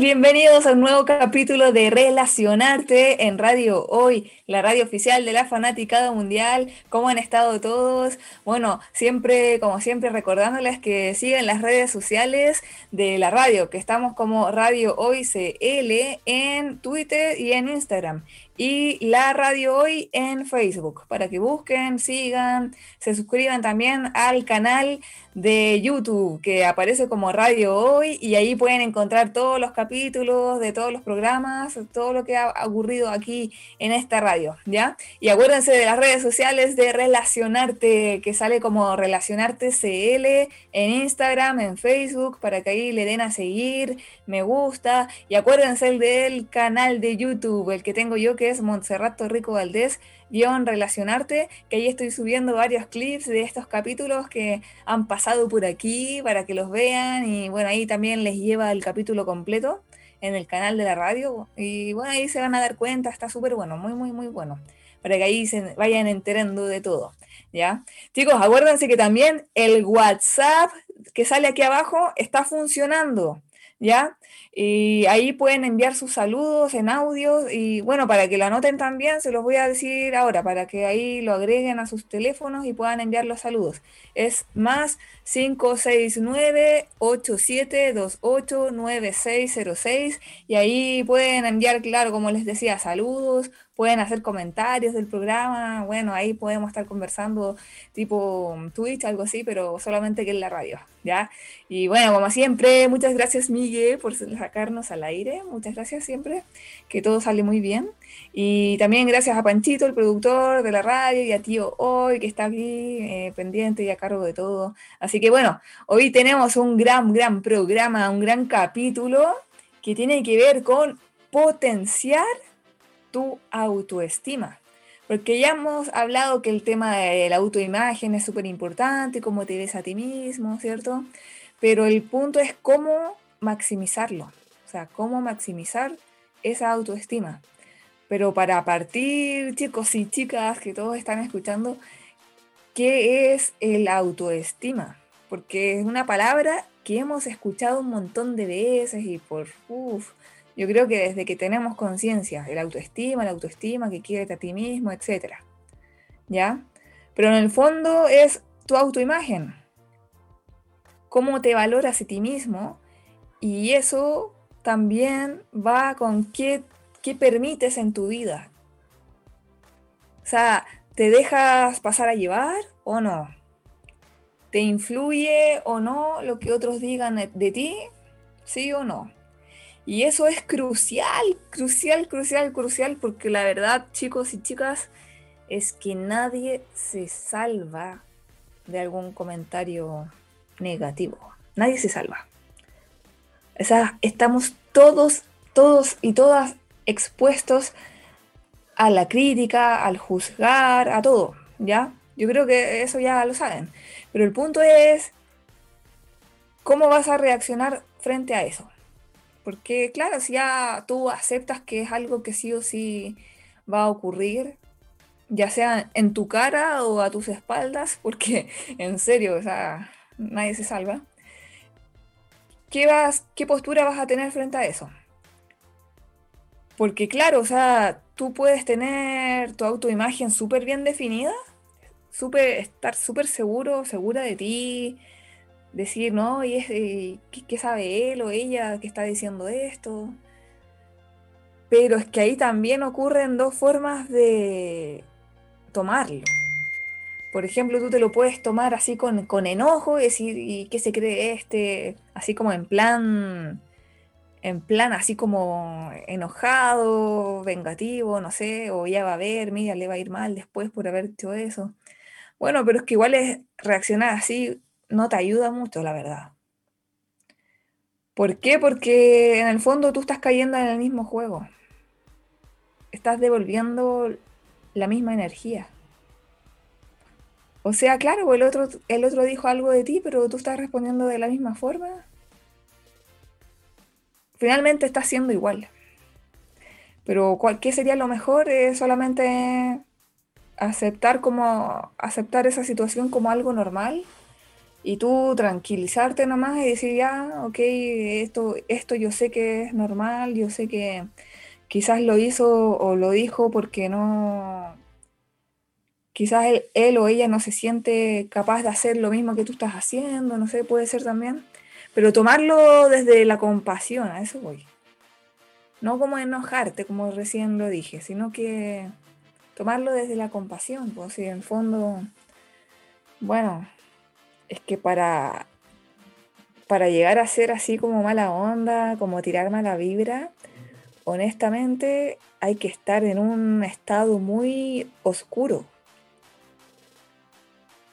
Bienvenidos a un nuevo capítulo de Relacionarte en Radio Hoy, la radio oficial de la Fanaticada Mundial. ¿Cómo han estado todos? Bueno, siempre, como siempre, recordándoles que sigan las redes sociales de la radio, que estamos como Radio Hoy CL en Twitter y en Instagram y la radio hoy en Facebook para que busquen, sigan, se suscriban también al canal de YouTube que aparece como Radio Hoy y ahí pueden encontrar todos los capítulos de todos los programas, todo lo que ha ocurrido aquí en esta radio, ¿ya? Y acuérdense de las redes sociales de Relacionarte, que sale como Relacionarte CL en Instagram, en Facebook, para que ahí le den a seguir, me gusta y acuérdense del canal de YouTube, el que tengo yo que es Montserrat Rico Valdés, guion Relacionarte, que ahí estoy subiendo varios clips de estos capítulos que han pasado por aquí para que los vean y bueno, ahí también les lleva el capítulo completo en el canal de la radio y bueno, ahí se van a dar cuenta, está súper bueno, muy, muy, muy bueno, para que ahí se vayan enterando de todo. ¿Ya? Chicos, acuérdense que también el WhatsApp que sale aquí abajo está funcionando. ¿Ya? Y ahí pueden enviar sus saludos en audio y bueno, para que lo anoten también, se los voy a decir ahora, para que ahí lo agreguen a sus teléfonos y puedan enviar los saludos. Es más 569-8728-9606 y ahí pueden enviar, claro, como les decía, saludos, pueden hacer comentarios del programa, bueno, ahí podemos estar conversando tipo Twitch, algo así, pero solamente que en la radio, ¿ya? Y bueno, como siempre, muchas gracias Miguel por sacarnos al aire, muchas gracias siempre, que todo sale muy bien. Y también gracias a Panchito, el productor de la radio, y a Tío Hoy, que está aquí eh, pendiente y a cargo de todo. Así que bueno, hoy tenemos un gran, gran programa, un gran capítulo que tiene que ver con potenciar tu autoestima. Porque ya hemos hablado que el tema de la autoimagen es súper importante, cómo te ves a ti mismo, ¿cierto? Pero el punto es cómo maximizarlo, o sea, cómo maximizar esa autoestima. Pero para partir, chicos y chicas que todos están escuchando, ¿qué es el autoestima? Porque es una palabra que hemos escuchado un montón de veces y por, uff, yo creo que desde que tenemos conciencia, el autoestima, la autoestima, que quieres a ti mismo, etc. ¿Ya? Pero en el fondo es tu autoimagen. Cómo te valoras a ti mismo. Y eso también va con qué, qué permites en tu vida. O sea, ¿te dejas pasar a llevar o no? ¿Te influye o no lo que otros digan de ti? ¿Sí o no? Y eso es crucial, crucial, crucial, crucial, porque la verdad, chicos y chicas, es que nadie se salva de algún comentario negativo. Nadie se salva. O sea, estamos todos, todos y todas expuestos a la crítica, al juzgar, a todo, ¿ya? Yo creo que eso ya lo saben. Pero el punto es, ¿cómo vas a reaccionar frente a eso? Porque claro, si ya tú aceptas que es algo que sí o sí va a ocurrir, ya sea en tu cara o a tus espaldas, porque en serio, o sea, nadie se salva. ¿Qué, vas, ¿Qué postura vas a tener frente a eso? Porque claro, o sea, tú puedes tener tu autoimagen súper bien definida, super, estar súper seguro, segura de ti, decir, no, y es, ¿qué, sabe él o ella que está diciendo esto? Pero es que ahí también ocurren dos formas de tomarlo. Por ejemplo, tú te lo puedes tomar así con, con enojo y decir, ¿y qué se cree este? Así como en plan, en plan así como enojado, vengativo, no sé, o ya va a ver, mira, le va a ir mal después por haber hecho eso. Bueno, pero es que igual es, reaccionar así no te ayuda mucho, la verdad. ¿Por qué? Porque en el fondo tú estás cayendo en el mismo juego. Estás devolviendo la misma energía. O sea, claro, el otro, el otro dijo algo de ti, pero tú estás respondiendo de la misma forma. Finalmente estás siendo igual. Pero ¿qué sería lo mejor? Es solamente aceptar como aceptar esa situación como algo normal y tú tranquilizarte nomás y decir ya, ok, esto, esto yo sé que es normal, yo sé que quizás lo hizo o lo dijo porque no, quizás él, o ella no se siente capaz de hacer lo mismo que tú estás haciendo, no sé, puede ser también, pero tomarlo desde la compasión, a eso voy. No como enojarte, como recién lo dije, sino que tomarlo desde la compasión, pues si en fondo, bueno, es que para, para llegar a ser así como mala onda, como tirar mala vibra, honestamente hay que estar en un estado muy oscuro.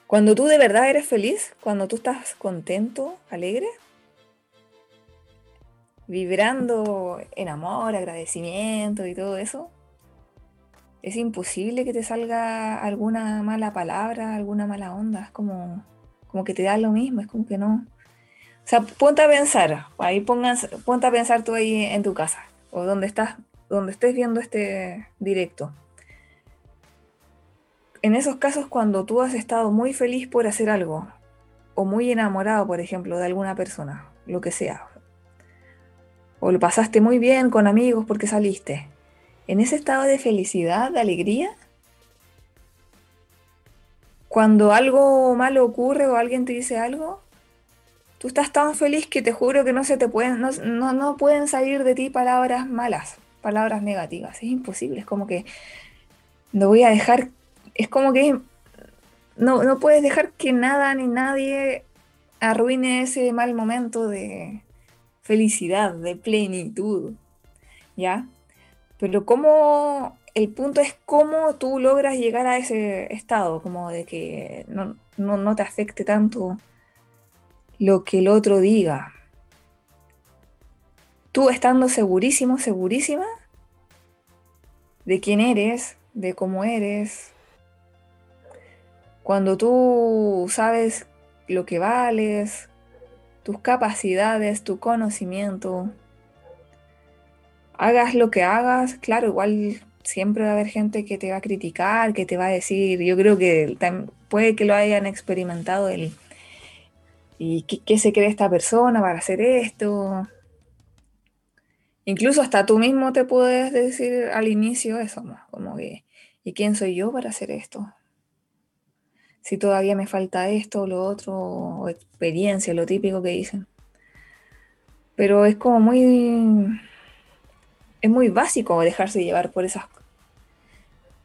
Cuando tú de verdad eres feliz, cuando tú estás contento, alegre, vibrando en amor, agradecimiento y todo eso, es imposible que te salga alguna mala palabra, alguna mala onda. Es como, como que te da lo mismo, es como que no. O sea, ponte a pensar, ahí pongas, ponte a pensar tú ahí en tu casa, o donde estás, donde estés viendo este directo. En esos casos, cuando tú has estado muy feliz por hacer algo, o muy enamorado, por ejemplo, de alguna persona, lo que sea, o lo pasaste muy bien con amigos porque saliste, en ese estado de felicidad, de alegría, cuando algo malo ocurre o alguien te dice algo, tú estás tan feliz que te juro que no se te pueden, no, no, pueden salir de ti palabras malas, palabras negativas. Es imposible, es como que no voy a dejar, es como que no, no puedes dejar que nada ni nadie arruine ese mal momento de felicidad, de plenitud. ¿Ya? Pero cómo, el punto es cómo tú logras llegar a ese estado, como de que no, te afecte tanto lo que el otro diga. Tú estando segurísimo, segurísima de quién eres, de cómo eres. Cuando tú sabes lo que vales, tus capacidades, tu conocimiento, hagas lo que hagas, claro, igual siempre va a haber gente que te va a criticar, que te va a decir, yo creo que puede que lo hayan experimentado el, y qué, se cree esta persona para hacer esto. Incluso hasta tú mismo te puedes decir al inicio eso, como que, ¿y quién soy yo para hacer esto? Si todavía me falta esto o lo otro, o experiencia, lo típico que dicen. Pero es como muy es muy básico dejarse llevar por esas,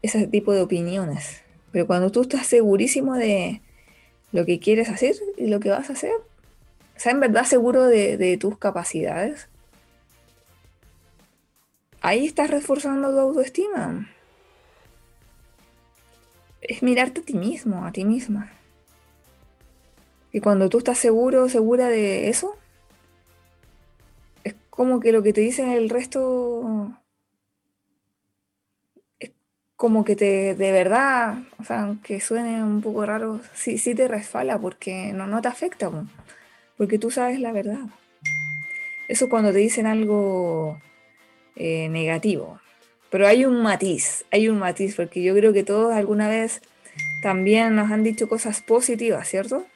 ese tipo de opiniones. Pero cuando tú estás segurísimo de lo que quieres hacer y lo que vas a hacer, o sea, en verdad seguro de, tus capacidades, ahí estás reforzando tu autoestima. Es mirarte a ti mismo, a ti misma. Y cuando tú estás seguro, segura de eso, como que lo que te dicen el resto es como que te, de verdad, o sea, aunque suene un poco raro, sí, sí te resfala porque no, no te afecta, porque tú sabes la verdad. Eso cuando te dicen algo eh, negativo. Pero hay un matiz, hay un matiz, porque yo creo que todos alguna vez también nos han dicho cosas positivas, ¿cierto?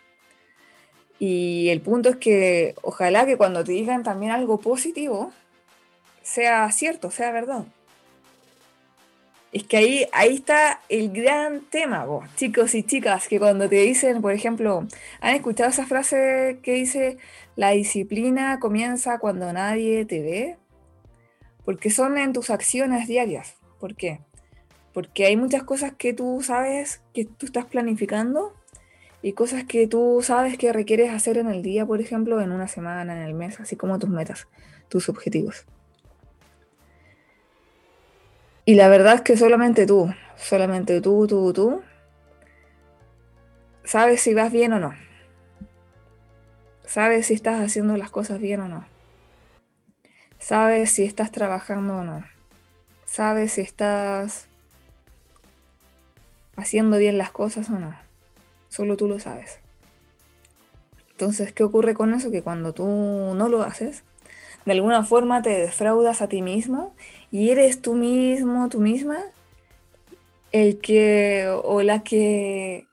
Y el punto es que ojalá que cuando te digan también algo positivo, sea cierto, sea verdad. Es que ahí, ahí está el gran tema, vos, chicos y chicas, que cuando te dicen, por ejemplo, ¿han escuchado esa frase que dice, la disciplina comienza cuando nadie te ve? Porque son en tus acciones diarias. ¿Por qué? Porque hay muchas cosas que tú sabes que tú estás planificando y cosas que tú sabes que requieres hacer en el día, por ejemplo, en una semana, en el mes, así como tus metas, tus objetivos. Y la verdad es que solamente tú, solamente tú, tú, tú, sabes si vas bien o no. Sabes si estás haciendo las cosas bien o no. Sabes si estás trabajando o no. Sabes si estás haciendo bien las cosas o no. Solo tú lo sabes. Entonces, ¿qué ocurre con eso? Que cuando tú no lo haces, de alguna forma te defraudas a ti mismo y eres tú mismo, tú misma, el que o la que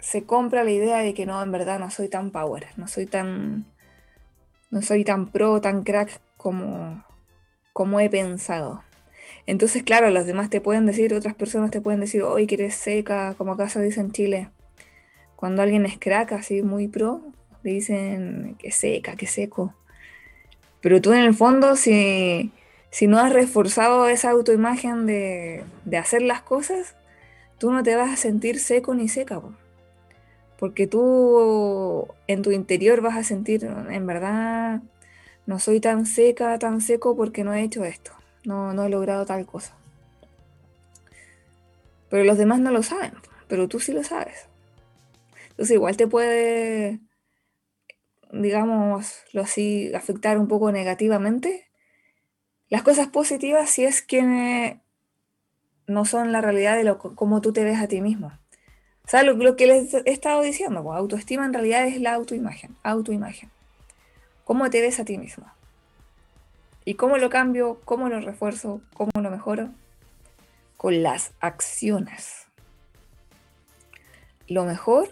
se compra la idea de que no, en verdad no soy tan power, no soy tan, no soy tan pro, tan crack como, como he pensado. Entonces, claro, los demás te pueden decir, otras personas te pueden decir, hoy que eres seca, como acá se dice en Chile. Cuando alguien es crack, así muy pro, le dicen que seca, que seco. Pero tú en el fondo, si, si no has reforzado esa autoimagen de, de, hacer las cosas, tú no te vas a sentir seco ni seca. Porque tú en tu interior vas a sentir, en verdad, no soy tan seca, tan seco porque no he hecho esto no, no he logrado tal cosa. Pero los demás no lo saben, pero tú sí lo sabes. Entonces igual te puede, digamos, lo así, afectar un poco negativamente. Las cosas positivas si es que no son la realidad de lo, cómo tú te ves a ti mismo. O lo, que les he estado diciendo, pues, autoestima en realidad es la autoimagen, autoimagen. ¿Cómo te ves a ti mismo? ¿Y cómo lo cambio? ¿Cómo lo refuerzo? ¿Cómo lo mejoro? Con las acciones. Lo mejor,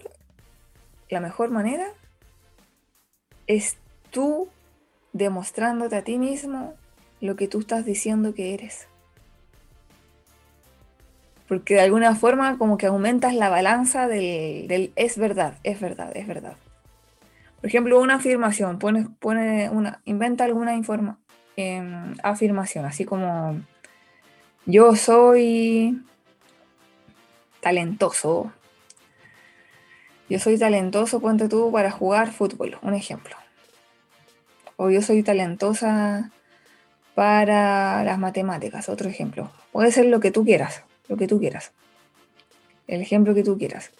la mejor manera es tú demostrándote a ti mismo lo que tú estás diciendo que eres. Porque de alguna forma como que aumentas la balanza del, es verdad, es verdad, es verdad. Por ejemplo, una afirmación, pone, pone una, inventa alguna información afirmación, así como yo soy talentoso. Yo soy talentoso, ponte tú, para jugar fútbol, un ejemplo. O yo soy talentosa para las matemáticas, otro ejemplo. Puede ser lo que tú quieras, lo que tú quieras. El ejemplo que tú quieras.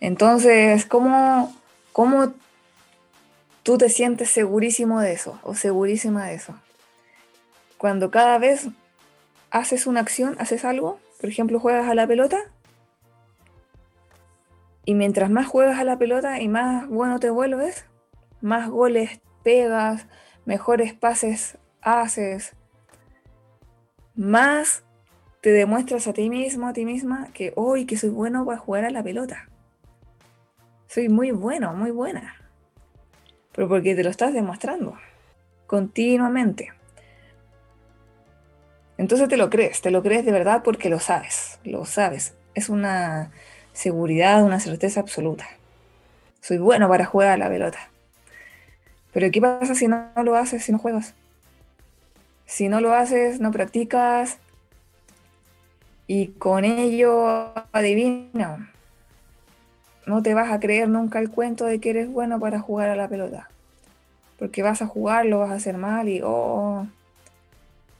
Entonces, ¿cómo, cómo tú te sientes segurísimo de eso o segurísima de eso? cuando cada vez haces una acción, haces algo, por ejemplo, juegas a la pelota, y mientras más juegas a la pelota y más bueno te vuelves, más goles pegas, mejores pases haces, más te demuestras a ti mismo, a ti misma, que hoy que soy bueno para jugar a la pelota. Soy muy bueno, muy buena. Pero porque te lo estás demostrando continuamente. Entonces te lo crees, te lo crees de verdad porque lo sabes, lo sabes. Es una seguridad, una certeza absoluta. Soy bueno para jugar a la pelota. Pero ¿qué pasa si no, lo haces, si no juegas? Si no lo haces, no practicas y con ello adivina. No te vas a creer nunca el cuento de que eres bueno para jugar a la pelota. Porque vas a jugar, lo vas a hacer mal y, oh,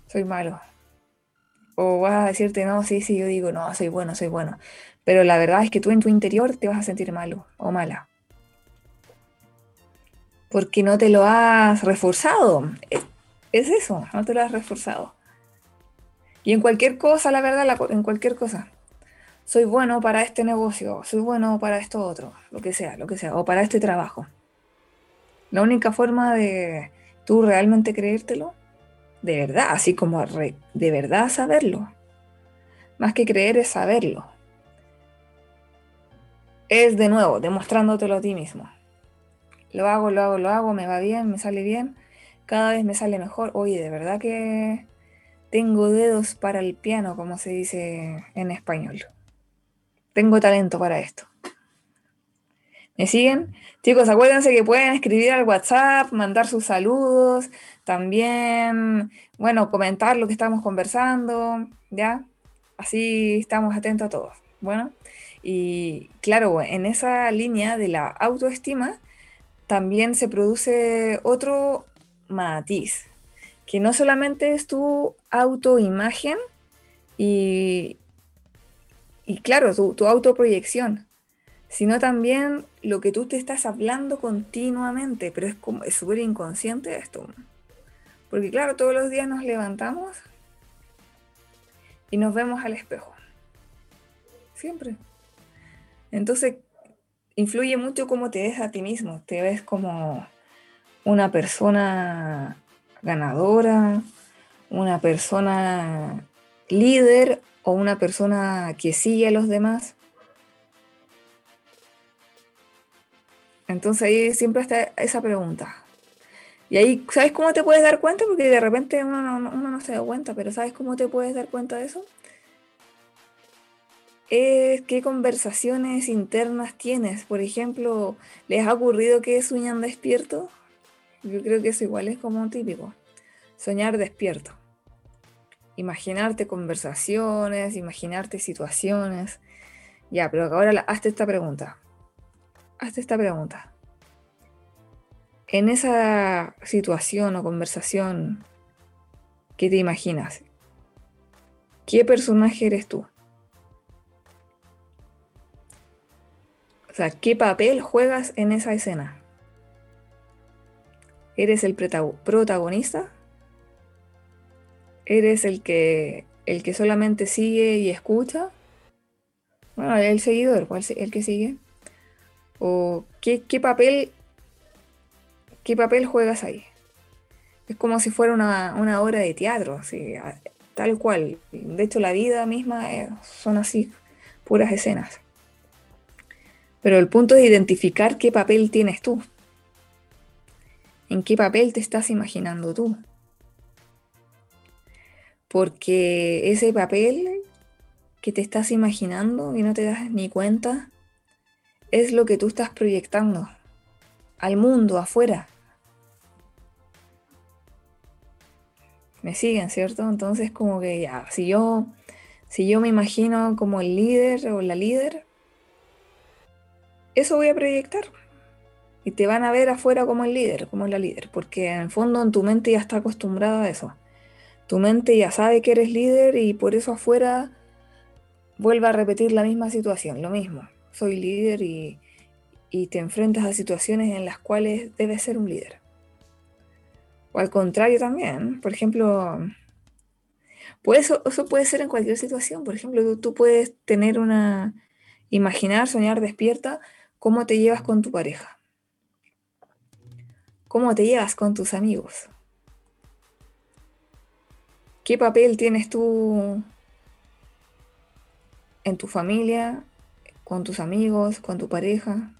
soy malo. O vas a decirte, no, sí, sí, yo digo, no, soy bueno, soy bueno. Pero la verdad es que tú en tu interior te vas a sentir malo o mala. Porque no te lo has reforzado. Es eso, no te lo has reforzado. Y en cualquier cosa, la verdad, en cualquier cosa. Soy bueno para este negocio, soy bueno para esto otro, lo que sea, lo que sea, o para este trabajo. La única forma de tú realmente creértelo de verdad, así como de verdad saberlo. Más que creer es saberlo. Es de nuevo, demostrándotelo a ti mismo. Lo hago, lo hago, lo hago, me va bien, me sale bien, cada vez me sale mejor. Oye, de verdad que tengo dedos para el piano, como se dice en español. Tengo talento para esto. ¿Me siguen? Chicos, acuérdense que pueden escribir al WhatsApp, mandar sus saludos, también, bueno, comentar lo que estamos conversando, ¿ya? Así estamos atentos a todos. Bueno, y claro, en esa línea de la autoestima también se produce otro matiz, que no solamente es tu autoimagen y, y claro, tu, tu autoproyección, sino también lo que tú te estás hablando continuamente, pero es como es súper inconsciente esto. Porque claro, todos los días nos levantamos y nos vemos al espejo. Siempre. Entonces, influye mucho cómo te ves a ti mismo. Te ves como una persona ganadora, una persona líder o una persona que sigue a los demás. Entonces ahí siempre está esa pregunta. Y ahí, ¿sabes cómo te puedes dar cuenta? Porque de repente uno no, no se da cuenta, pero ¿sabes cómo te puedes dar cuenta de eso? Es qué conversaciones internas tienes. Por ejemplo, ¿les ha ocurrido que sueñan despierto? Yo creo que eso igual es como típico. Soñar despierto. Imaginarte conversaciones, imaginarte situaciones. Ya, pero ahora hazte esta pregunta hazte esta pregunta. En esa situación o conversación, ¿qué te imaginas? ¿Qué personaje eres tú? O sea, ¿qué papel juegas en esa escena? ¿Eres el protagonista? ¿Eres el que, el que solamente sigue y escucha? Bueno, el seguidor, ¿cuál el que sigue? ¿O qué, papel, qué papel juegas ahí? Es como si fuera una, obra de teatro, así, tal cual. De hecho, la vida misma eh, son así, puras escenas. Pero el punto es identificar qué papel tienes tú. ¿En qué papel te estás imaginando tú? Porque ese papel que te estás imaginando y no te das ni cuenta, es lo que tú estás proyectando al mundo afuera. Me siguen, ¿cierto? Entonces como que ya, si yo, si yo me imagino como el líder o la líder, eso voy a proyectar. Y te van a ver afuera como el líder, como la líder, porque en el fondo en tu mente ya está acostumbrada a eso. Tu mente ya sabe que eres líder y por eso afuera vuelve a repetir la misma situación, lo mismo soy líder y, te enfrentas a situaciones en las cuales debes ser un líder. O al contrario también, por ejemplo, pues eso, puede ser en cualquier situación. Por ejemplo, tú, puedes tener una, imaginar, soñar despierta cómo te llevas con tu pareja. ¿Cómo te llevas con tus amigos? ¿Qué papel tienes tú en tu familia, con tus amigos, con tu pareja.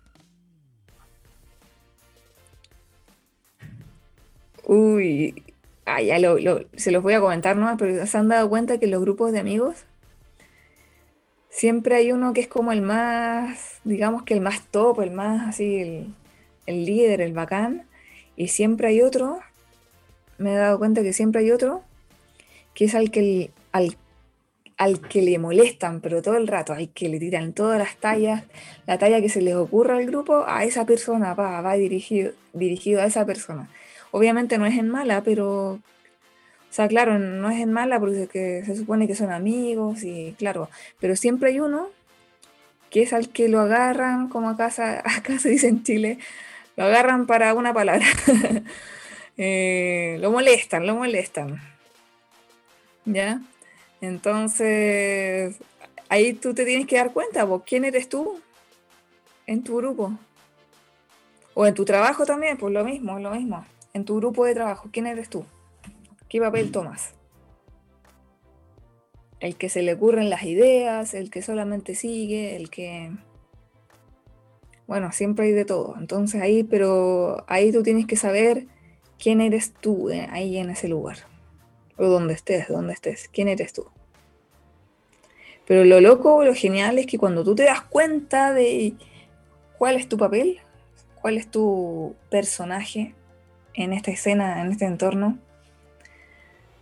Uy, ah, ya lo, se los voy a comentar ¿no? pero se han dado cuenta que en los grupos de amigos siempre hay uno que es como el más, digamos que el más top, el más así, el, el líder, el bacán, y siempre hay otro, me he dado cuenta que siempre hay otro, que es al que, al al que le molestan, pero todo el rato, hay que le tiran todas las tallas, la talla que se les ocurra al grupo, a esa persona va, va dirigido, dirigido a esa persona. Obviamente no es en mala, pero, o sea, claro, no es en mala porque se supone que son amigos y claro, pero siempre hay uno que es al que lo agarran, como acá, acá se dice en Chile, lo agarran para una palabra. Eh, lo molestan, lo molestan. ¿Ya? Entonces, ahí tú te tienes que dar cuenta, vos, ¿quién eres tú en tu grupo? O en tu trabajo también, pues lo mismo, lo mismo. En tu grupo de trabajo, ¿quién eres tú? ¿Qué papel tomas? El que se le ocurren las ideas, el que solamente sigue, el que... Bueno, siempre hay de todo. Entonces ahí, pero ahí tú tienes que saber quién eres tú eh, ahí en ese lugar o donde estés, donde estés, quién eres tú. Pero lo loco, lo genial es que cuando tú te das cuenta de cuál es tu papel, cuál es tu personaje en esta escena, en este entorno,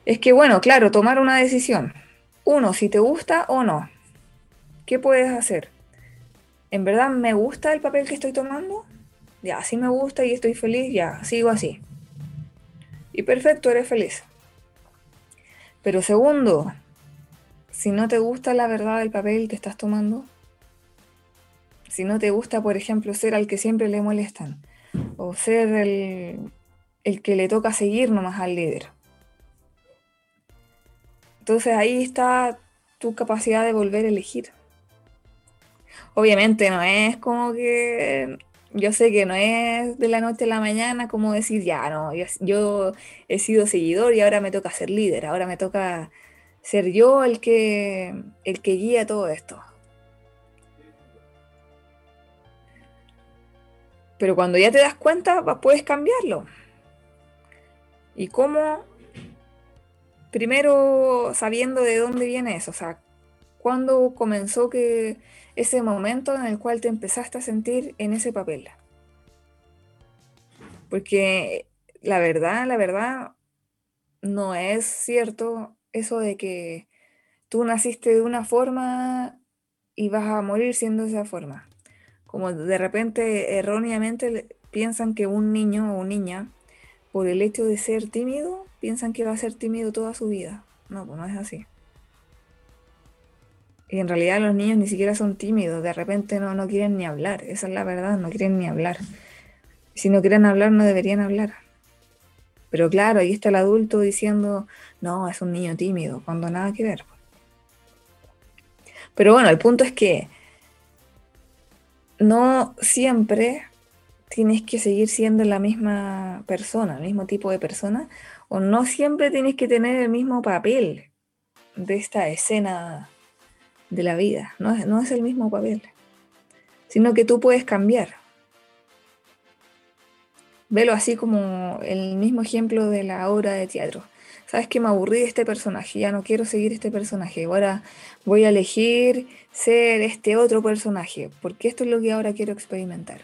es que, bueno, claro, tomar una decisión. Uno, si te gusta o no. ¿Qué puedes hacer? ¿En verdad me gusta el papel que estoy tomando? Ya, así me gusta y estoy feliz, ya, sigo así. Y perfecto, eres feliz. Pero segundo, si no te gusta la verdad del papel que estás tomando, Si no te gusta, por ejemplo, ser al que siempre le molestan o ser el, el que le toca seguir nomás al líder. Entonces ahí está tu capacidad de volver a elegir. Obviamente no es como que, yo sé que no es de la noche a la mañana como decir, ya no, yo, he sido seguidor y ahora me toca ser líder, ahora me toca ser yo el que, el que guía todo esto. Pero cuando ya te das cuenta, puedes cambiarlo. ¿Y cómo? Primero sabiendo de dónde viene eso, o sea, cuándo comenzó que ese momento en el cual te empezaste a sentir en ese papel. Porque la verdad, la verdad, no es cierto eso de que tú naciste de una forma y vas a morir siendo esa forma. Como de repente erróneamente piensan que un niño o niña, por el hecho de ser tímido, piensan que va a ser tímido toda su vida. No, pues no es así. Y en realidad los niños ni siquiera son tímidos, de repente no, no quieren ni hablar, esa es la verdad, no quieren ni hablar. Si no quieren hablar, no deberían hablar. Pero claro, ahí está el adulto diciendo, no, es un niño tímido, cuando nada que ver. Pero bueno, el punto es que no siempre tienes que seguir siendo la misma persona, el mismo tipo de persona, o no siempre tienes que tener el mismo papel de esta escena de la vida, no es, no es el mismo papel, sino que tú puedes cambiar. Velo así como el mismo ejemplo de la obra de teatro. Sabes que me aburrí de este personaje, ya no quiero seguir este personaje, ahora voy a elegir ser este otro personaje, porque esto es lo que ahora quiero experimentar.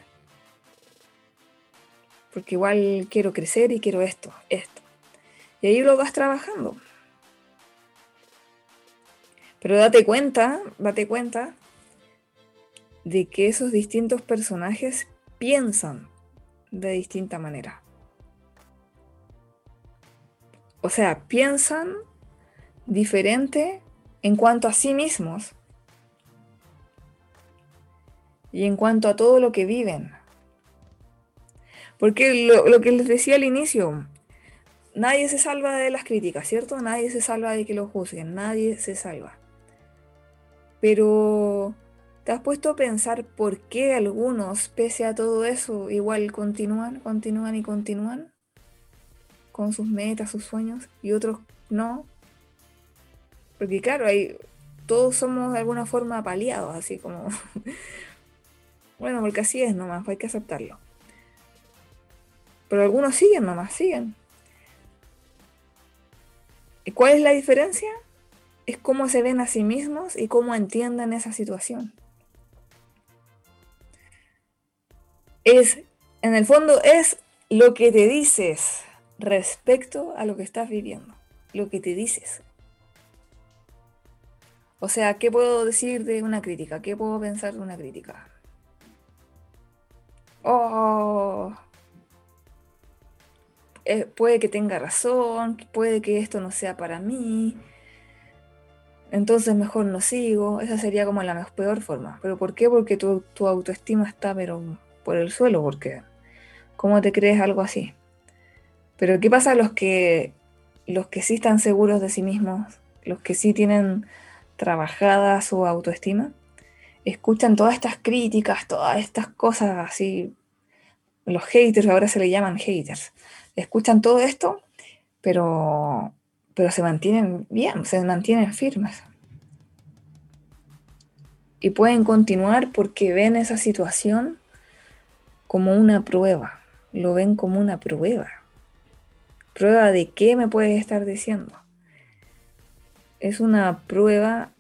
Porque igual quiero crecer y quiero esto, esto. Y ahí lo vas trabajando. Pero date cuenta, date cuenta de que esos distintos personajes piensan de distinta manera. O sea, piensan diferente en cuanto a sí mismos y en cuanto a todo lo que viven. Porque lo, que les decía al inicio, nadie se salva de las críticas, ¿cierto? Nadie se salva de que lo juzguen, nadie se salva. Pero ¿te has puesto a pensar por qué algunos, pese a todo eso, igual continúan, continúan y continúan con sus metas, sus sueños, y otros no? Porque claro, hay, todos somos de alguna forma paliados, así como... bueno, porque así es nomás, hay que aceptarlo. Pero algunos siguen nomás, siguen. ¿Y cuál es la diferencia? Es cómo se ven a sí mismos y cómo entienden esa situación. Es, en el fondo, es lo que te dices respecto a lo que estás viviendo, lo que te dices. O sea, ¿qué puedo decir de una crítica? ¿Qué puedo pensar de una crítica? Oh, eh, puede que tenga razón, puede que esto no sea para mí, entonces mejor no sigo. Esa sería como la peor forma. ¿Pero por qué? Porque tu, autoestima está pero por el suelo. porque ¿Cómo te crees algo así? Pero ¿qué pasa a los que, los que sí están seguros de sí mismos? Los que sí tienen trabajada su autoestima. Escuchan todas estas críticas, todas estas cosas así. Los haters, ahora se le llaman haters. Escuchan todo esto, pero pero se mantienen bien, se mantienen firmes. Y pueden continuar porque ven esa situación como una prueba, lo ven como una prueba. ¿Prueba de qué me puedes estar diciendo? Es una prueba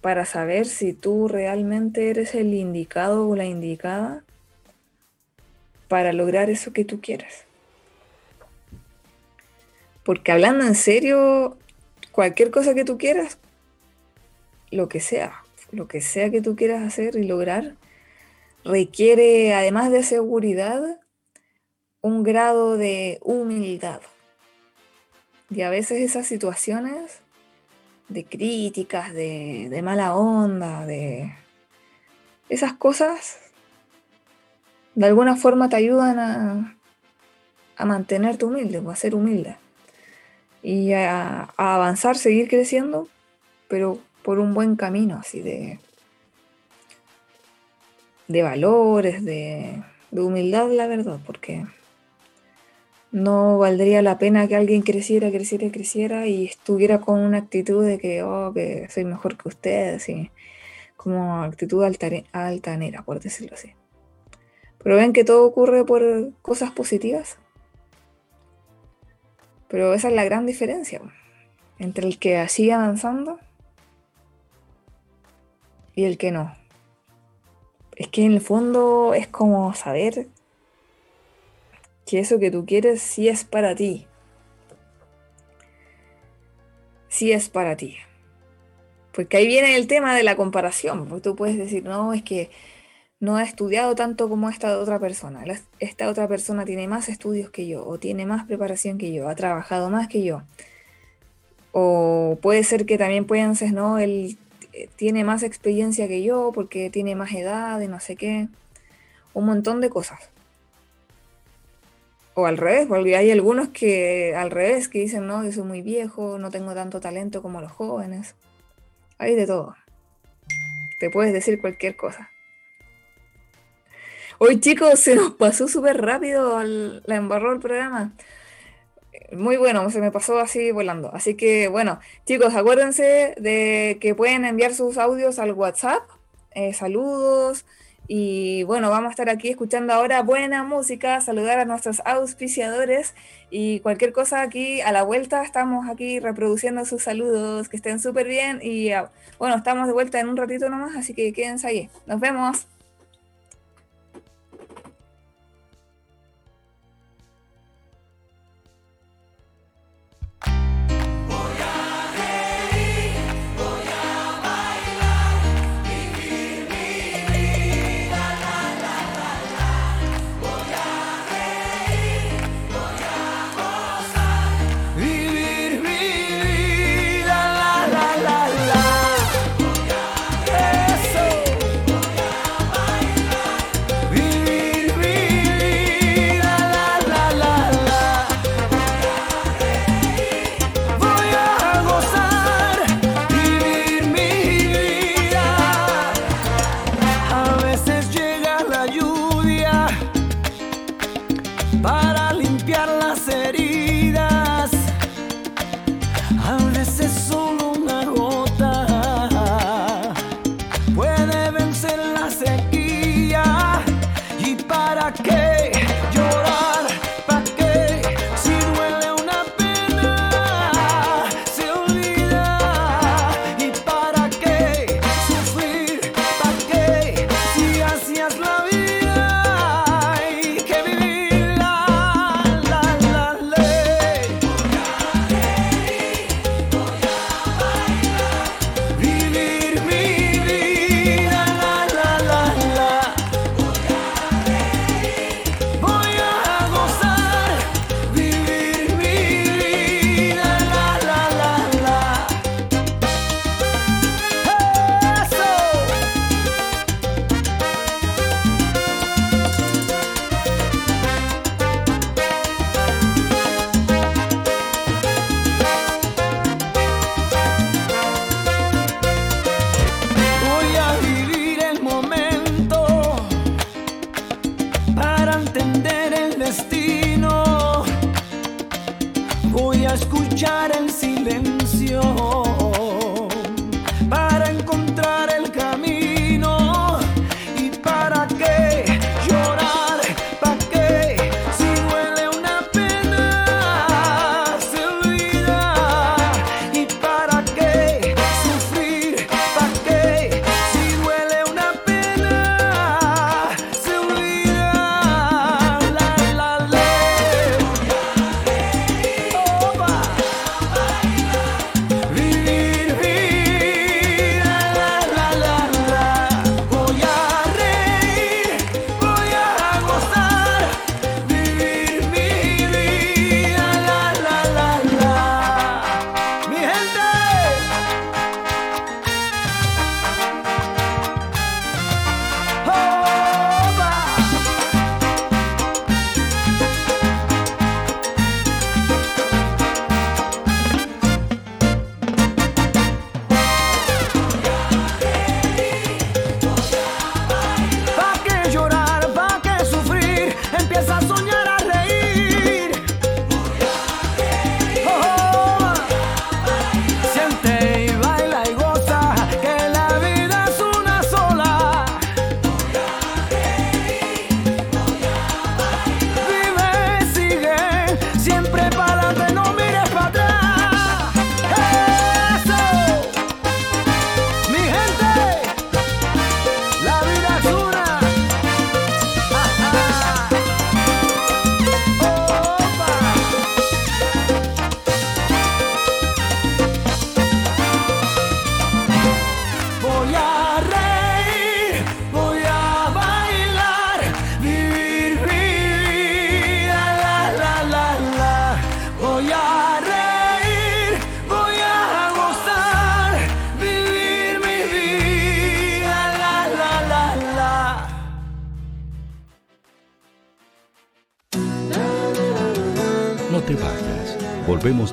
para saber si tú realmente eres el indicado o la indicada para lograr eso que tú quieres. Porque hablando en serio, cualquier cosa que tú quieras, lo que sea, lo que sea que tú quieras hacer y lograr, requiere, además de seguridad, un grado de humildad. Y a veces esas situaciones de críticas, de, mala onda, de, esas cosas de alguna forma te ayudan a, a mantenerte humilde o a ser humilde y a, avanzar, seguir creciendo, pero por un buen camino, así de, de valores, de, humildad, la verdad, porque no valdría la pena que alguien creciera, creciera, creciera y estuviera con una actitud de que, oh, que soy mejor que ustedes, y como actitud altanera, por decirlo así. Pero ven que todo ocurre por cosas positivas. Pero esa es la gran diferencia entre el que sigue avanzando y el que no. Es que en el fondo es como saber que eso que tú quieres sí es para ti. Sí es para ti. Porque ahí viene el tema de la comparación. Porque tú puedes decir, no, es que no ha estudiado tanto como esta otra persona. Esta otra persona tiene más estudios que yo, o tiene más preparación que yo, ha trabajado más que yo. O puede ser que también ser, no, él eh, tiene más experiencia que yo porque tiene más edad y no sé qué. Un montón de cosas. O al revés, porque hay algunos que al revés, que dicen, no, yo soy muy viejo, no tengo tanto talento como los jóvenes. Hay de todo. Te puedes decir cualquier cosa. Hoy chicos, se nos pasó súper rápido, la embarró el programa. Muy bueno, se me pasó así volando. Así que bueno, chicos, acuérdense de que pueden enviar sus audios al WhatsApp. Eh, saludos. Y bueno, vamos a estar aquí escuchando ahora buena música, saludar a nuestros auspiciadores y cualquier cosa aquí a la vuelta estamos aquí reproduciendo sus saludos, que estén súper bien y ah, bueno, estamos de vuelta en un ratito nomás, así que quédense ahí. Nos vemos.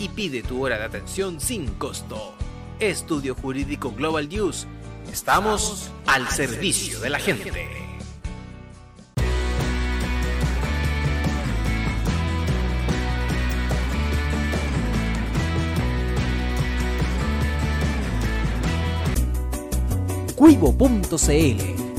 y pide tu hora de atención sin costo. Estudio Jurídico Global News. Estamos al servicio de la gente. Cuivo.cl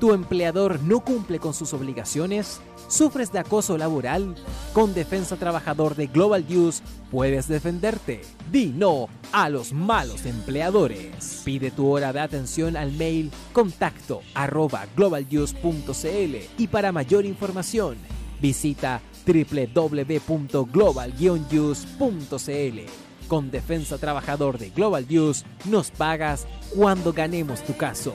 ¿Tu empleador no cumple con sus obligaciones? ¿Sufres de acoso laboral? Con Defensa Trabajador de Global News puedes defenderte. Di no a los malos empleadores. Pide tu hora de atención al mail contacto arroba globalnews.cl y para mayor información visita www.global-news.cl. Con Defensa Trabajador de Global News nos pagas cuando ganemos tu caso.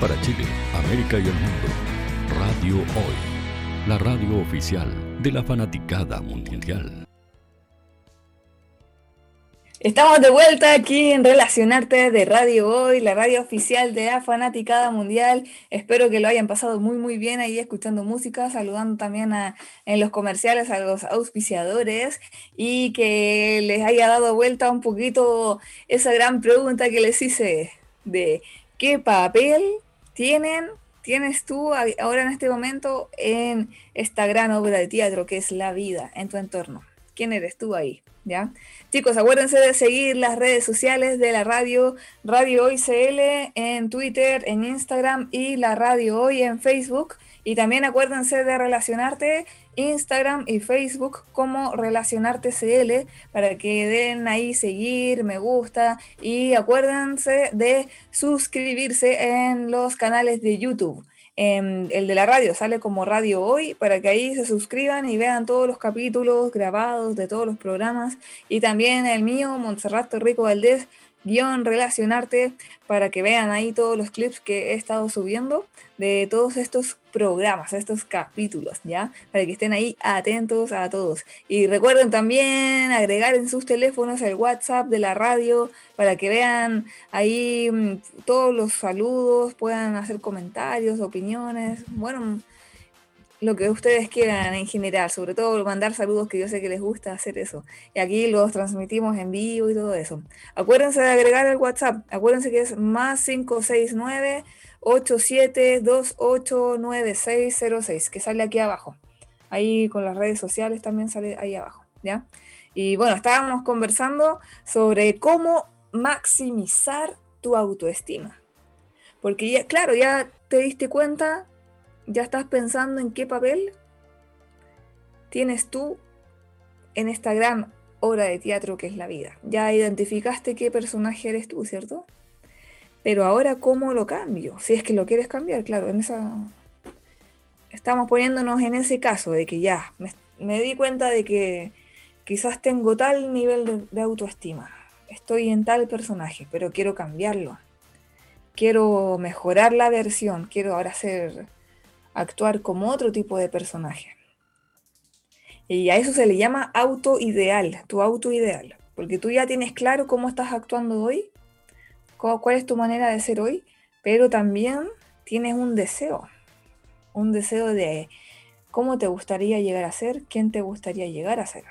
Para Chile, América y el mundo, Radio Hoy, la radio oficial de la fanaticada mundial. Estamos de vuelta aquí en Relacionarte de Radio Hoy, la radio oficial de la Fanaticada Mundial. Espero que lo hayan pasado muy muy bien ahí escuchando música, saludando también a, en los comerciales a los auspiciadores y que les haya dado vuelta un poquito esa gran pregunta que les hice de qué papel tienen, tienes tú ahora en este momento en esta gran obra de teatro que es la vida en tu entorno. ¿Quién eres tú ahí? ¿Ya? Chicos, acuérdense de seguir las redes sociales de la radio, Radio Hoy CL en Twitter, en Instagram y la Radio Hoy en Facebook. Y también acuérdense de relacionarte Instagram y Facebook como Relacionarte CL para que den ahí seguir, me gusta y acuérdense de suscribirse en los canales de YouTube el de la radio sale como Radio Hoy para que ahí se suscriban y vean todos los capítulos grabados de todos los programas. Y también el mío, Montserrat Rico Valdés, guion relacionarte para que vean ahí todos los clips que he estado subiendo de todos estos programas, estos capítulos, ¿ya? Para que estén ahí atentos a todos. Y recuerden también agregar en sus teléfonos el WhatsApp de la radio para que vean ahí mm, todos los saludos, puedan hacer comentarios, opiniones, bueno, lo que ustedes quieran en general, sobre todo mandar saludos que yo sé que les gusta hacer eso. Y aquí los transmitimos en vivo y todo eso. Acuérdense de agregar el WhatsApp, acuérdense que es más 569 87289606, que sale aquí abajo. Ahí con las redes sociales también sale ahí abajo, ¿ya? Y bueno, estábamos conversando sobre cómo maximizar tu autoestima. Porque ya, claro, ya te diste cuenta ¿Ya estás pensando en qué papel tienes tú en esta gran obra de teatro que es la vida? Ya identificaste qué personaje eres tú, ¿cierto? Pero ahora, ¿cómo lo cambio? Si es que lo quieres cambiar, claro, en esa... Estamos poniéndonos en ese caso de que ya, me, di cuenta de que quizás tengo tal nivel de, de autoestima, estoy en tal personaje, pero quiero cambiarlo. Quiero mejorar la versión, quiero ahora ser actuar como otro tipo de personaje. Y a eso se le llama auto ideal, tu auto ideal, porque tú ya tienes claro cómo estás actuando hoy, cuál es tu manera de ser hoy, pero también tienes un deseo, un deseo de cómo te gustaría llegar a ser, quién te gustaría llegar a ser.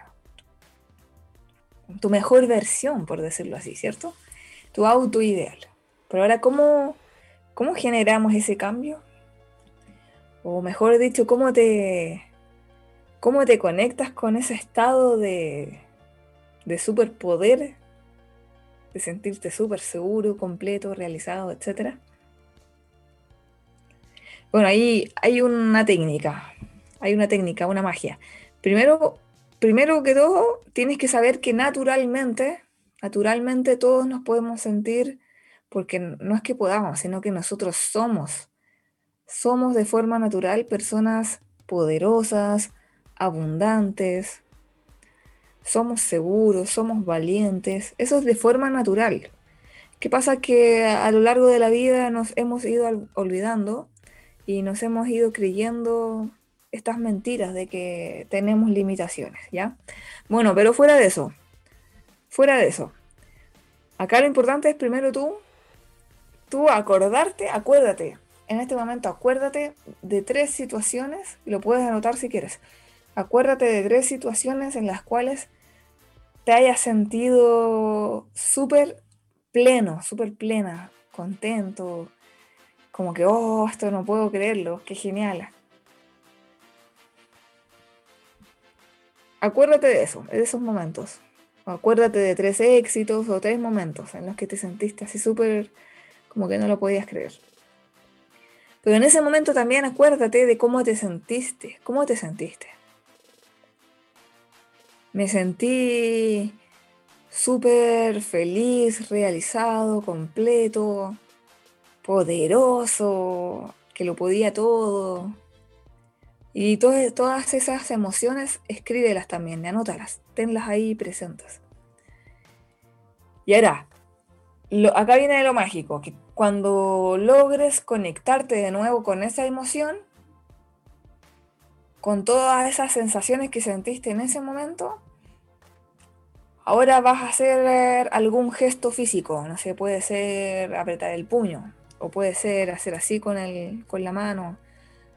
Tu mejor versión, por decirlo así, ¿cierto? Tu auto ideal. Pero ahora, ¿cómo, cómo generamos ese cambio? O mejor dicho, cómo te, cómo te conectas con ese estado de, de superpoder, de sentirte súper seguro, completo, realizado, etc. Bueno, ahí hay una técnica, hay una técnica, una magia. Primero, primero que todo, tienes que saber que naturalmente, naturalmente todos nos podemos sentir, porque no es que podamos, sino que nosotros somos somos de forma natural personas poderosas, abundantes, somos seguros, somos valientes, eso es de forma natural. ¿Qué pasa? Que a lo largo de la vida nos hemos ido olvidando y nos hemos ido creyendo estas mentiras de que tenemos limitaciones, ¿ya? Bueno, pero fuera de eso, fuera de eso, acá lo importante es primero tú, tú acordarte, acuérdate, en este momento acuérdate de tres situaciones, lo puedes anotar si quieres. Acuérdate de tres situaciones en las cuales te hayas sentido súper pleno, súper plena, contento, como que, oh, esto no puedo creerlo, qué genial. Acuérdate de eso, de esos momentos. acuérdate de tres éxitos o tres momentos en los que te sentiste así súper como que no lo podías creer. Pero en ese momento también acuérdate de cómo te sentiste. ¿Cómo te sentiste? Me sentí súper feliz, realizado, completo, poderoso. que lo podía todo. Y todas esas emociones, escríbelas también, anótalas, tenlas ahí presentes. Y ahora, acá viene lo mágico, cuando logres conectarte de nuevo con esa emoción, con todas esas sensaciones que sentiste en ese momento, ahora vas a hacer algún gesto físico, no sé, puede ser apretar el puño, o puede ser hacer así con, el, con la mano.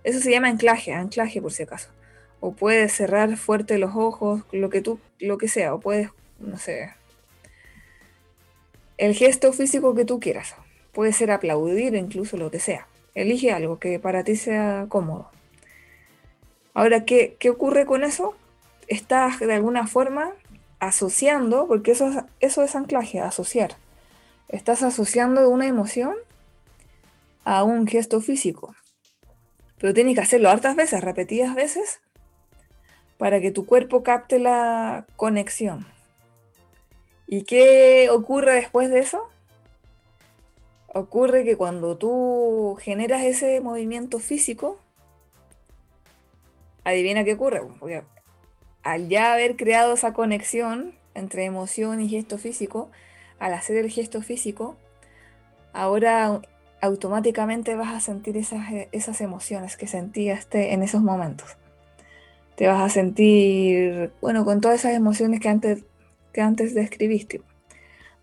Eso se llama anclaje, anclaje por si acaso. O puedes cerrar fuerte los ojos, lo que tú, lo que sea, o puedes, no sé, el gesto físico que tú quieras. Puede ser aplaudir, incluso lo que sea. Elige algo que para ti sea cómodo. Ahora, ¿qué, qué ocurre con eso? Estás de alguna forma asociando, porque eso es, eso es anclaje, asociar. Estás asociando una emoción a un gesto físico. Pero tienes que hacerlo hartas veces, repetidas veces, para que tu cuerpo capte la conexión. ¿Y qué ocurre después de eso? Ocurre que cuando tú generas ese movimiento físico, adivina qué ocurre. Porque al ya haber creado esa conexión entre emoción y gesto físico, al hacer el gesto físico, ahora automáticamente vas a sentir esas, esas emociones que sentías en esos momentos. Te vas a sentir, bueno, con todas esas emociones que antes, que antes describiste.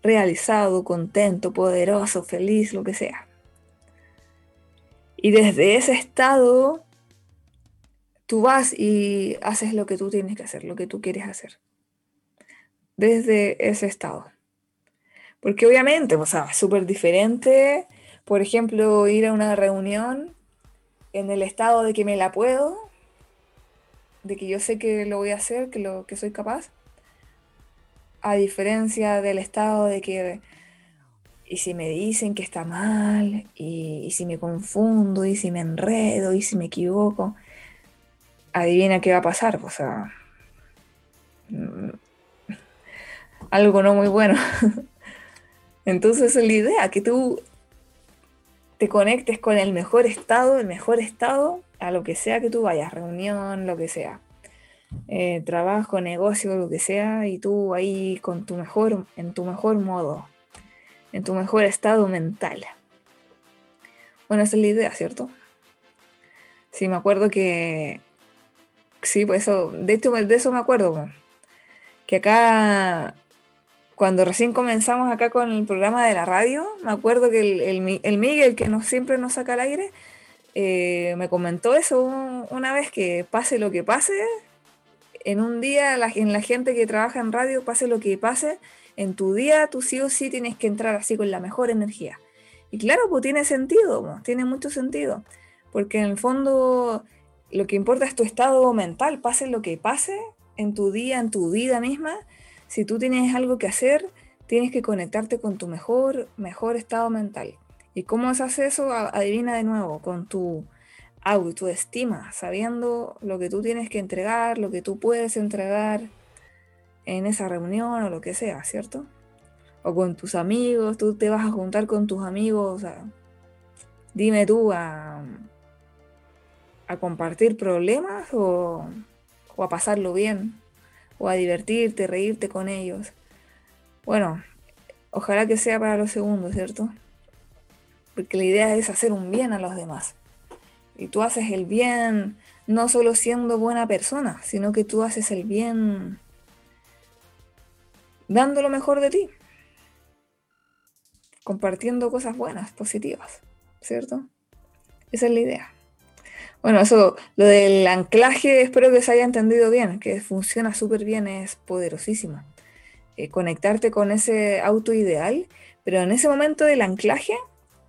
Realizado, contento, poderoso, feliz, lo que sea. Y desde ese estado, tú vas y haces lo que tú tienes que hacer, lo que tú quieres hacer. Desde ese estado. Porque obviamente, o sea, súper diferente por ejemplo, ir a una reunión en el estado de que me la puedo, de que yo sé que lo voy a hacer, que, lo, que soy capaz, a diferencia del estado de que, y si me dicen que está mal, y, y si me confundo, y si me enredo, y si me equivoco, adivina qué va a pasar, o sea, mm, algo no muy bueno. Entonces la idea, que tú te conectes con el mejor estado, el mejor estado, a lo que sea que tú vayas, reunión, lo que sea, eh, trabajo, negocio, lo que sea, y tú ahí con tu mejor, en tu mejor modo, en tu mejor estado mental. Bueno, esa es la idea, ¿cierto? Sí, me acuerdo que, sí, pues eso, de eso me acuerdo, que acá cuando recién comenzamos acá con el programa de la radio, me acuerdo que el, Miguel, que nos, siempre nos saca al aire, eh, me comentó eso una vez que pase lo que pase, en un día en la gente que trabaja en radio, pase lo que pase, en tu día tú sí o sí tienes que entrar así con la mejor energía. Y claro, pues tiene sentido, tiene mucho sentido, porque en el fondo lo que importa es tu estado mental, pase lo que pase en tu día, en tu vida misma, si tú tienes algo que hacer, tienes que conectarte con tu mejor, mejor estado mental. ¿Y cómo haces eso? Adivina de nuevo, con tu autoestima, sabiendo lo que tú tienes que entregar, lo que tú puedes entregar en esa reunión o lo que sea, ¿cierto? O con tus amigos, tú te vas a juntar con tus amigos, dime tú, a, a compartir problemas o, o a pasarlo bien o a divertirte, reírte con ellos. Bueno, ojalá que sea para los segundos, ¿cierto? Porque la idea es hacer un bien a los demás. Y tú haces el bien no solo siendo buena persona, sino que tú haces el bien dando lo mejor de ti. Compartiendo cosas buenas, positivas, ¿cierto? Esa es la idea. Bueno, eso, lo del anclaje, espero que se haya entendido bien, que funciona súper bien, es poderosísimo. Eh, conectarte con ese auto ideal, pero en ese momento del anclaje,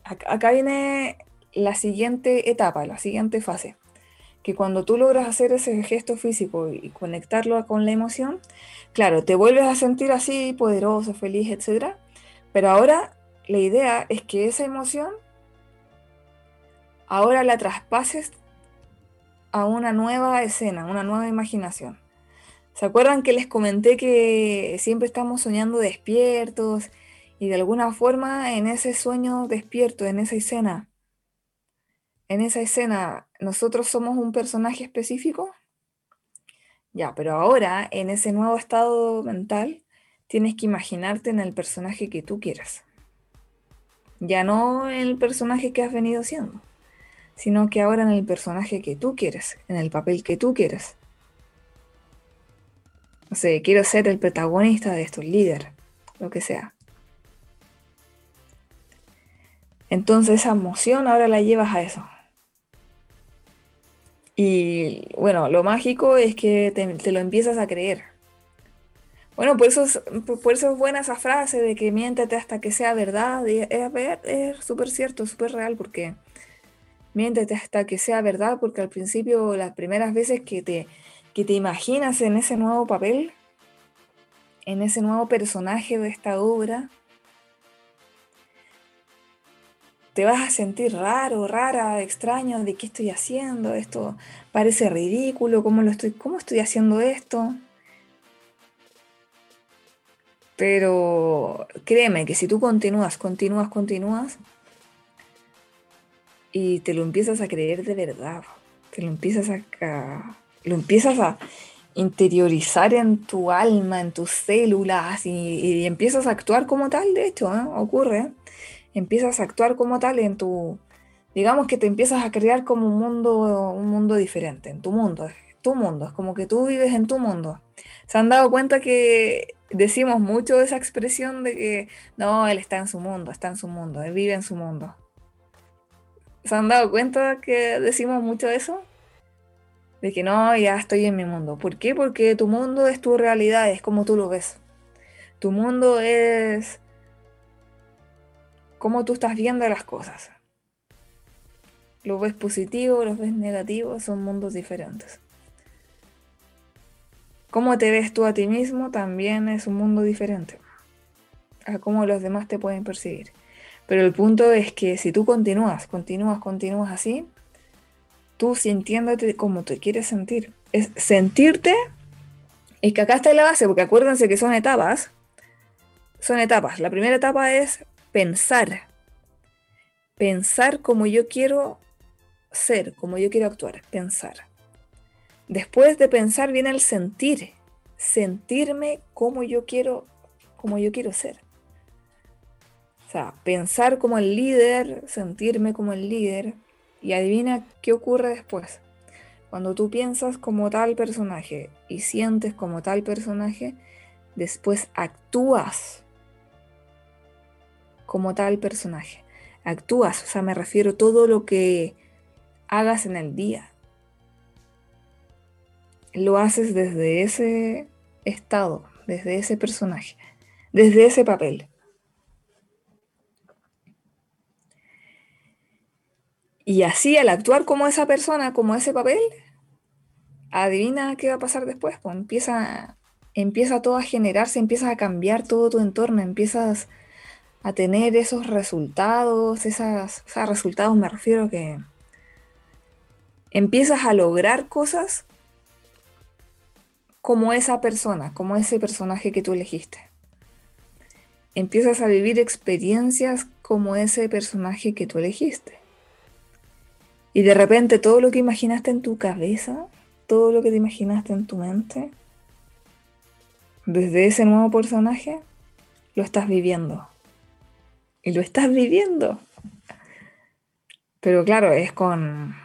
acá, viene la siguiente etapa, la siguiente fase. Que cuando tú logras hacer ese gesto físico y conectarlo con la emoción, claro, te vuelves a sentir así poderoso, feliz, etc. Pero ahora la idea es que esa emoción ahora la traspases a una nueva escena, una nueva imaginación. ¿Se acuerdan que les comenté que siempre estamos soñando despiertos y de alguna forma en ese sueño despierto, en esa escena, en esa escena nosotros somos un personaje específico. Ya, pero ahora en ese nuevo estado mental tienes que imaginarte en el personaje que tú quieras. Ya no en el personaje que has venido siendo, sino que ahora en el personaje que tú quieres, en el papel que tú quieres. No sé, quiero ser el protagonista de esto, el líder, lo que sea. Entonces esa emoción ahora la llevas a eso. Y bueno, lo mágico es que te, lo empiezas a creer. Bueno, por eso, es, por eso es buena esa frase de que miéntete hasta que sea verdad. es, súper cierto, súper real, porque miéntete hasta que sea verdad, porque al principio, las primeras veces que te, que te imaginas en ese nuevo papel, en ese nuevo personaje de esta obra, te vas a sentir raro, rara, extraño de qué estoy haciendo, esto parece ridículo, ¿cómo, lo estoy, cómo estoy haciendo esto? Pero créeme que si tú continúas, continúas, continúas, y te lo empiezas a creer de verdad, te lo empiezas a, lo empiezas a interiorizar en tu alma, en tus células, y, empiezas a actuar como tal, de hecho, ¿eh? ocurre empiezas a actuar como tal en tu, digamos que te empiezas a crear como un mundo, un mundo diferente, en tu mundo, tu mundo, es como que tú vives en tu mundo. ¿Se han dado cuenta que decimos mucho esa expresión de que no, él está en su mundo, está en su mundo, él vive en su mundo? ¿Se han dado cuenta que decimos mucho eso? De que no, ya estoy en mi mundo. ¿Por qué? Porque tu mundo es tu realidad, es como tú lo ves. Tu mundo es cómo tú estás viendo las cosas. Lo ves positivo, lo ves negativo, son mundos diferentes. Cómo te ves tú a ti mismo también es un mundo diferente a cómo los demás te pueden percibir. Pero el punto es que si tú continúas, continúas, continúas así, tú sintiéndote como te quieres sentir. Es sentirte, es que acá está la base, porque acuérdense que son etapas. Son etapas. La primera etapa es pensar. Pensar como yo quiero ser, como yo quiero actuar, pensar. Después de pensar viene el sentir, sentirme como yo quiero, como yo quiero ser. O sea, pensar como el líder, sentirme como el líder, y adivina qué ocurre después. Cuando tú piensas como tal personaje y sientes como tal personaje, después actúas como tal personaje. Actúas, o sea, me refiero a todo lo que hagas en el día. Lo haces desde ese estado, desde ese personaje, desde ese papel. Y así al actuar como esa persona, como ese papel, adivina qué va a pasar después. Pues empieza, empieza todo a generarse, empieza a cambiar todo tu entorno, empiezas a tener esos resultados, esas, esos resultados me refiero que empiezas a lograr cosas como esa persona, como ese personaje que tú elegiste. Empiezas a vivir experiencias como ese personaje que tú elegiste. Y de repente todo lo que imaginaste en tu cabeza, todo lo que te imaginaste en tu mente, desde ese nuevo personaje, lo estás viviendo y lo estás viviendo. Pero claro, es con,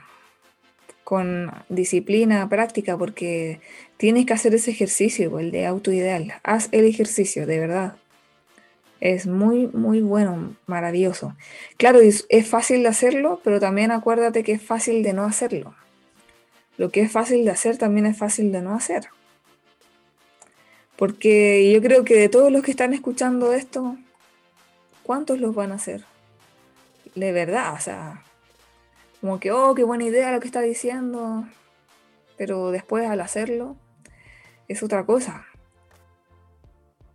con disciplina, práctica, porque tienes que hacer ese ejercicio, el de autoideal. Haz el ejercicio, de verdad. Es muy, muy bueno, maravilloso. Claro, es, es fácil de hacerlo, pero también acuérdate que es fácil de no hacerlo. Lo que es fácil de hacer también es fácil de no hacer. Porque yo creo que de todos los que están escuchando esto, ¿cuántos los van a hacer? De verdad, o sea, como que, oh, qué buena idea lo que está diciendo, pero después al hacerlo es otra cosa.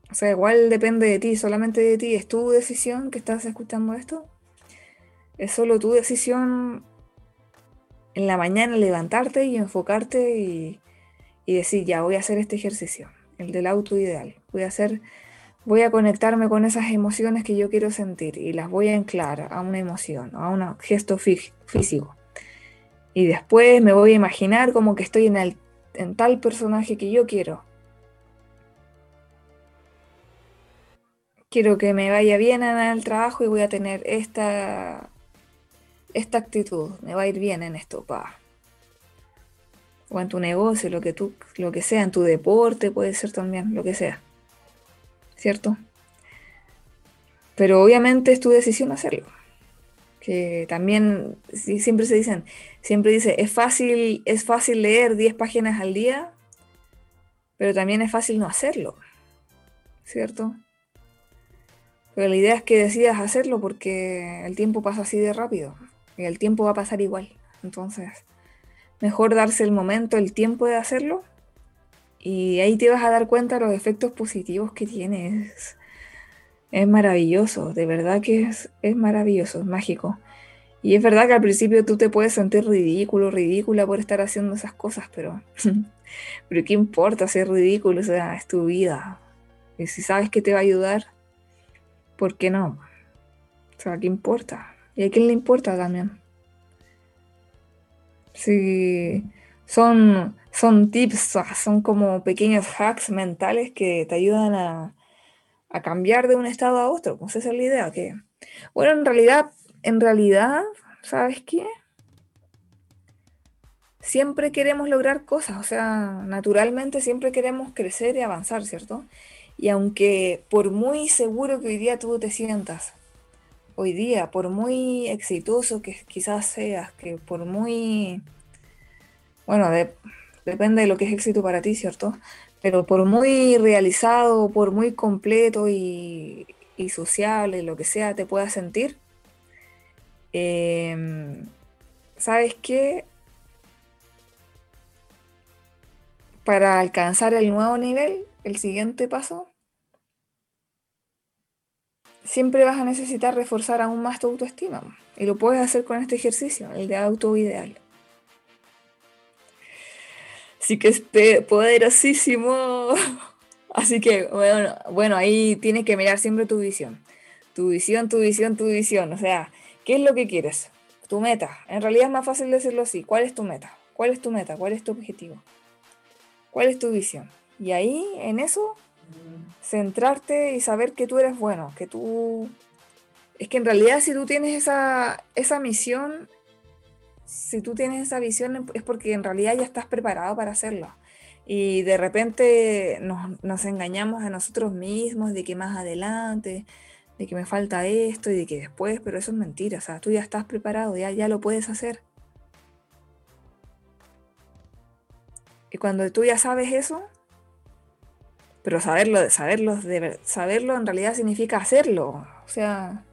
O sea, igual depende de ti, solamente de ti, es tu decisión que estás escuchando esto. Es solo tu decisión en la mañana levantarte y enfocarte y, decir, ya voy a hacer este ejercicio, el del auto ideal. Voy a hacer voy a conectarme con esas emociones que yo quiero sentir y las voy a anclar a una emoción, a un gesto físico. Y después me voy a imaginar como que estoy en, el, en tal personaje que yo quiero. Quiero que me vaya bien en el trabajo y voy a tener esta, esta actitud. Me va a ir bien en esto, pa. O en tu negocio, lo que tú, lo que sea, en tu deporte puede ser también, lo que sea. ¿Cierto? Pero obviamente es tu decisión hacerlo. Que también siempre se dicen, siempre dice, es fácil, es fácil leer 10 páginas al día, pero también es fácil no hacerlo. ¿Cierto? Pero la idea es que decidas hacerlo porque el tiempo pasa así de rápido y el tiempo va a pasar igual. Entonces, mejor darse el momento, el tiempo de hacerlo y ahí te vas a dar cuenta de los efectos positivos que tienes. Es maravilloso, de verdad que es, es maravilloso, es mágico. Y es verdad que al principio tú te puedes sentir ridículo, ridícula por estar haciendo esas cosas, pero, pero ¿qué importa ser ridículo? O sea, es tu vida. Y si sabes que te va a ayudar, ¿por qué no? O sea, ¿qué importa? ¿Y a quién le importa también? Sí, son, son tips, son como pequeños hacks mentales que te ayudan a, a cambiar de un estado a otro. Pues esa es la idea. Bueno, en realidad, en realidad, ¿sabes qué? Siempre queremos lograr cosas, o sea, naturalmente siempre queremos crecer y avanzar, ¿cierto? Y aunque por muy seguro que hoy día tú te sientas, hoy día, por muy exitoso que quizás seas, que por muy, bueno, depende de lo que es éxito para ti, ¿cierto? Pero por muy realizado, por muy completo y, sociable, lo que sea, te puedas sentir, em, ¿sabes qué? Para alcanzar el nuevo nivel, el siguiente paso, siempre vas a necesitar reforzar aún más tu autoestima. Y lo puedes hacer con este ejercicio, el de auto Así que este poderosísimo. Así que, bueno, bueno, ahí tienes que mirar siempre tu visión. Tu visión, tu visión, tu visión. O sea, ¿qué es lo que quieres? Tu meta. En realidad es más fácil decirlo así. ¿Cuál es tu meta? ¿Cuál es tu meta? ¿Cuál es tu objetivo? ¿Cuál es tu visión? Y ahí, en eso, centrarte y saber que tú eres bueno, que tú... Es que en realidad si tú tienes esa, esa misión, si tú tienes esa visión es porque en realidad ya estás preparado para hacerlo. Y de repente nos, engañamos a nosotros mismos de que más adelante, de que me falta esto y de que después, pero eso es mentira. O sea, tú ya estás preparado, ya, ya lo puedes hacer. Y cuando tú ya sabes eso, pero saberlo, saberlo, saberlo en realidad significa hacerlo. O sea,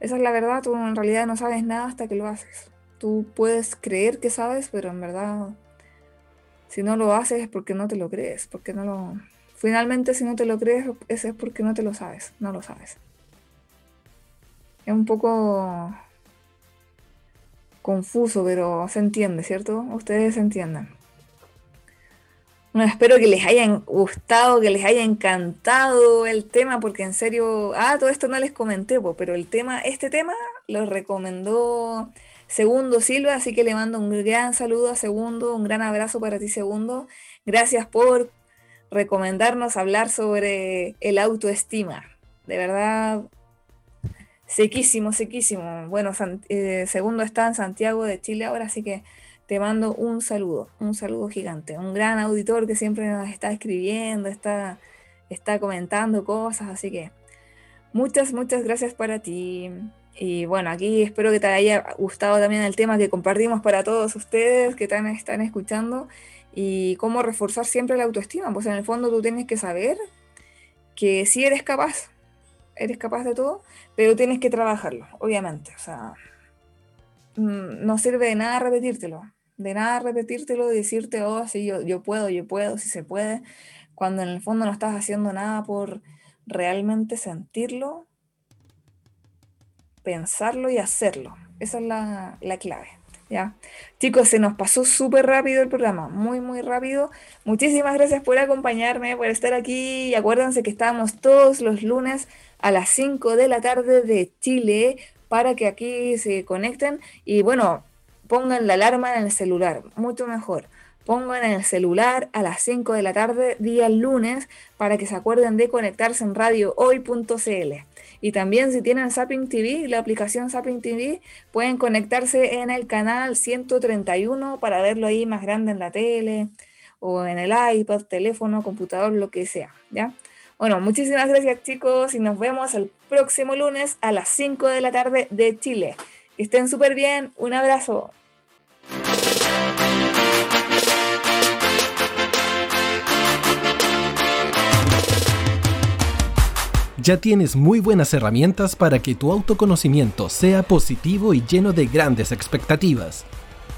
esa es la verdad, tú en realidad no sabes nada hasta que lo haces. Tú puedes creer que sabes, pero en verdad, si no lo haces es porque no te lo crees, porque no lo... Finalmente, si no te lo crees, ese es porque no te lo sabes, no lo sabes. Es un poco confuso, pero se entiende, ¿cierto? Ustedes entienden. Bueno, espero que les haya gustado, que les haya encantado el tema, porque en serio, ah, todo esto no les comenté, pero el tema, este tema lo recomendó Segundo Silva, así que le mando un gran saludo a Segundo, un gran abrazo para ti Segundo. Gracias por recomendarnos hablar sobre el autoestima. De verdad, sequísimo, sequísimo. Bueno, eh, Segundo está en Santiago de Chile ahora, así que te mando un saludo, un saludo gigante. Un gran auditor que siempre nos está escribiendo, está, está comentando cosas, así que muchas, muchas gracias para ti. Y bueno, aquí espero que te haya gustado también el tema que compartimos para todos ustedes que están, están escuchando y cómo reforzar siempre la autoestima. Pues en el fondo tú tienes que saber que sí eres capaz, eres capaz de todo, pero tienes que trabajarlo, obviamente. O sea, mm, no sirve de nada repetírtelo, de nada repetírtelo, decirte, oh, sí, yo, yo puedo, yo puedo, si se puede, cuando en el fondo no estás haciendo nada por realmente sentirlo pensarlo y hacerlo. Esa es la, clave. ¿ya? Chicos, se nos pasó súper rápido el programa, muy, muy rápido. Muchísimas gracias por acompañarme, por estar aquí. Y acuérdense que estamos todos los lunes a las 5 de la tarde de Chile para que aquí se conecten. Y bueno, pongan la alarma en el celular, mucho mejor. Pongan en el celular a las 5 de la tarde, día lunes, para que se acuerden de conectarse en radiohoy.cl. Y también si tienen Zapping TV, la aplicación Zapping TV, pueden conectarse en el canal 131 para verlo ahí más grande en la tele o en el iPad, teléfono, computador, lo que sea, ¿ya? Bueno, muchísimas gracias chicos y nos vemos el próximo lunes a las 5 de la tarde de Chile. Que estén súper bien, un abrazo. Ya tienes muy buenas herramientas para que tu autoconocimiento sea positivo y lleno de grandes expectativas.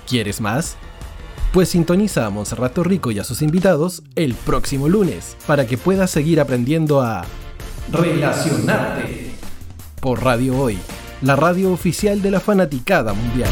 ¿Quieres más? Pues sintoniza a Monserrato Rico y a sus invitados el próximo lunes para que puedas seguir aprendiendo a relacionarte por Radio Hoy, la radio oficial de la fanaticada mundial.